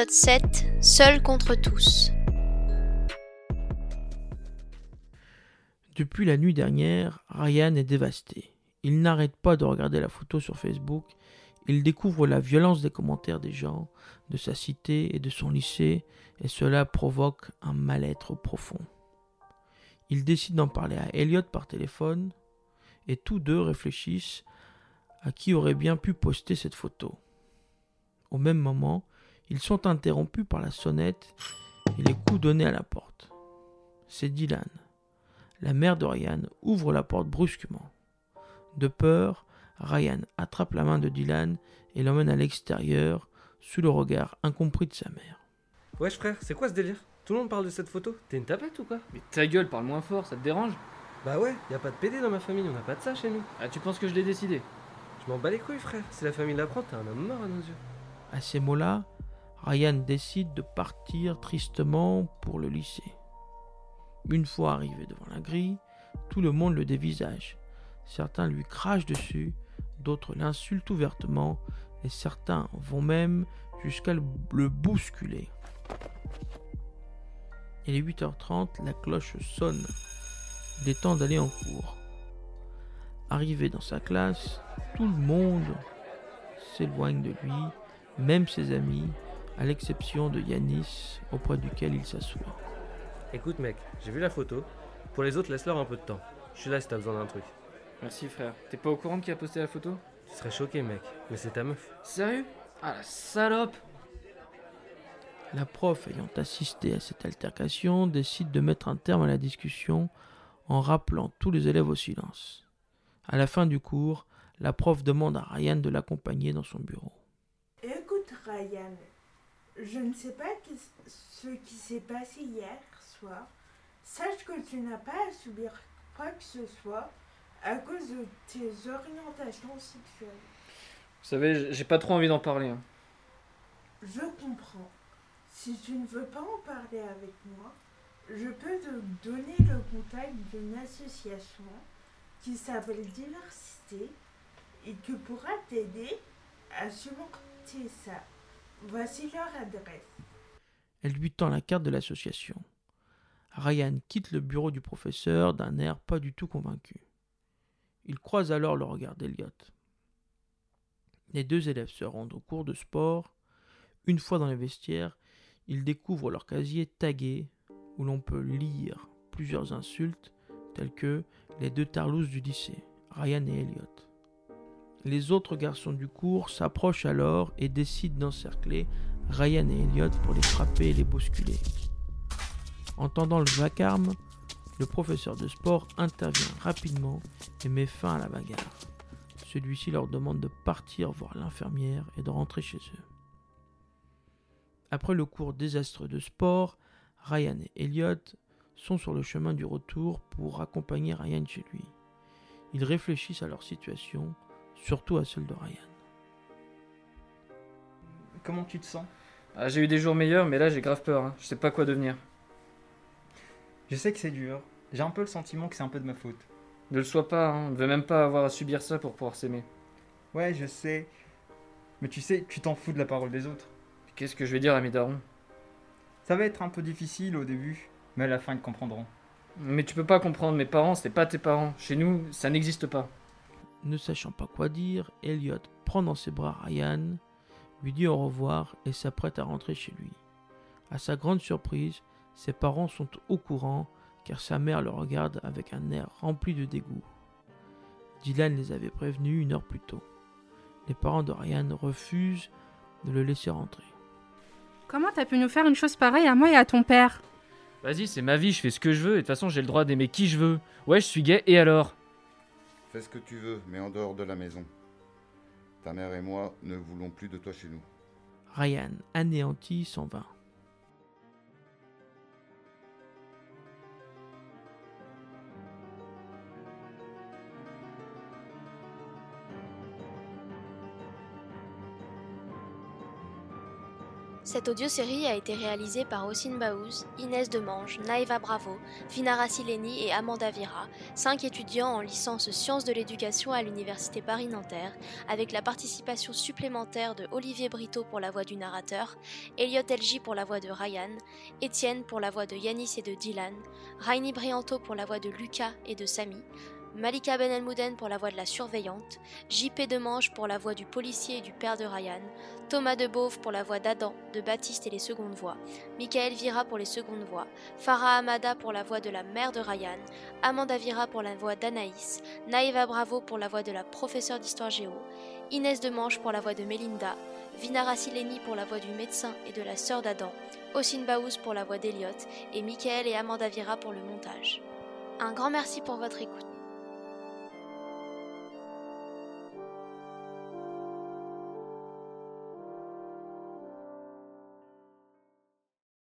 Épisode 7 Seul contre tous. Depuis la nuit dernière, Ryan est dévasté. Il n'arrête pas de regarder la photo sur Facebook. Il découvre la violence des commentaires des gens, de sa cité et de son lycée, et cela provoque un mal-être profond. Il décide d'en parler à Elliot par téléphone, et tous deux réfléchissent à qui aurait bien pu poster cette photo. Au même moment, ils sont interrompus par la sonnette et les coups donnés à la porte. C'est Dylan. La mère de Ryan ouvre la porte brusquement. De peur, Ryan attrape la main de Dylan et l'emmène à l'extérieur sous le regard incompris de sa mère. Wesh frère, c'est quoi ce délire? Tout le monde parle de cette photo. T'es une tapette ou quoi? Mais ta gueule, parle moins fort, ça te dérange? Bah ouais, y a pas de PD dans ma famille, on a pas de ça chez nous. Ah, tu penses que je l'ai décidé? Je m'en bats les couilles frère, si la famille l'apprend, t'es un homme mort à nos yeux. À ces mots-là, Ryan décide de partir tristement pour le lycée. Une fois arrivé devant la grille, tout le monde le dévisage. Certains lui crachent dessus, d'autres l'insultent ouvertement, et certains vont même jusqu'à le le bousculer. Il est 8h30, la cloche sonne. Il est temps d'aller en cours. Arrivé dans sa classe, tout le monde s'éloigne de lui, même ses amis, à l'exception de Yanis, auprès duquel il s'assoit. Écoute mec, j'ai vu la photo. Pour les autres, laisse-leur un peu de temps. Je suis là si t'as besoin d'un truc. Merci frère. T'es pas au courant de qui a posté la photo? Tu serais choqué mec, mais c'est ta meuf. Sérieux? Ah la salope La prof, ayant assisté à cette altercation, décide de mettre un terme à la discussion en rappelant tous les élèves au silence. À la fin du cours, la prof demande à Ryan de l'accompagner dans son bureau. Écoute Ryan, je ne sais pas ce qui s'est passé hier soir. Sache que tu n'as pas à subir quoi que ce soit à cause de tes orientations sexuelles. Vous savez, j'ai pas trop envie d'en parler. hein. Je comprends. Si tu ne veux pas en parler avec moi, je peux te donner le contact d'une association qui s'appelle Diversité et qui pourra t'aider à surmonter ça. Voici leur adresse. Elle lui tend la carte de l'association. Ryan quitte le bureau du professeur d'un air pas du tout convaincu. Il croise alors le regard d'Eliot. Les deux élèves se rendent au cours de sport. Une fois dans les vestiaires, ils découvrent leur casier tagué où l'on peut lire plusieurs insultes telles que les deux tarlousses du lycée, Ryan et Elliot. Les autres garçons du cours s'approchent alors et décident d'encercler Ryan et Elliot pour les frapper et les bousculer. Entendant le vacarme, le professeur de sport intervient rapidement et met fin à la bagarre. Celui-ci leur demande de partir voir l'infirmière et de rentrer chez eux. Après le cours désastreux de sport, Ryan et Elliot sont sur le chemin du retour pour accompagner Ryan chez lui. Ils réfléchissent à leur situation, surtout à celle de Ryan. Comment tu te sens? Ah, j'ai eu des jours meilleurs, mais là j'ai grave peur. hein. Je sais pas quoi devenir. Je sais que c'est dur. J'ai un peu le sentiment que c'est un peu de ma faute. Ne le sois pas, hein. on ne veut même pas avoir à subir ça pour pouvoir s'aimer. Ouais, je sais. Mais tu sais, tu t'en fous de la parole des autres. Qu'est-ce que je vais dire à mes darons Ça va être un peu difficile au début, mais à la fin ils comprendront. Mais tu peux pas comprendre, mes parents, c'est pas tes parents. Chez nous, ça n'existe pas. Ne sachant pas quoi dire, Elliot prend dans ses bras Ryan, lui dit au revoir et s'apprête à rentrer chez lui. À sa grande surprise, ses parents sont au courant car sa mère le regarde avec un air rempli de dégoût. Dylan les avait prévenus une heure plus tôt. Les parents de Ryan refusent de le laisser rentrer. Comment t'as pu nous faire une chose pareille à moi et à ton père? Vas-y, c'est ma vie, je fais ce que je veux, et de toute façon, j'ai le droit d'aimer qui je veux. Ouais, je suis gay, et alors? Fais ce que tu veux, mais en dehors de la maison. Ta mère et moi ne voulons plus de toi chez nous. Ryan, anéanti, s'en va. Cette audiosérie a été réalisée par Ossine Baouz, Inès Demange, Naïva Bravo, Vinara Sileni et Amanda Vira, cinq étudiants en licence sciences de l'éducation à l'Université Paris-Nanterre, avec la participation supplémentaire de Olivier Brito pour la voix du narrateur, Elliot Elgi pour la voix de Ryan, Étienne pour la voix de Yanis et de Dylan, Rainy Brianto pour la voix de Lucas et de Samy, Malika Ben Elmouden pour la voix de la surveillante, JP Demange pour la voix du policier et du père de Ryan, Thomas Debauve pour la voix d'Adam, de Baptiste et les secondes voix, Michael Vira pour les secondes voix, Farah Amada pour la voix de la mère de Ryan, Amanda Vira pour la voix d'Anaïs, Naïva Bravo pour la voix de la professeure d'histoire géo, Inès Demange pour la voix de Melinda, Vinara Sileni pour la voix du médecin et de la sœur d'Adam, Ossine Baouz pour la voix d'Eliott et Michael et Amanda Vira pour le montage. Un grand merci pour votre écoute.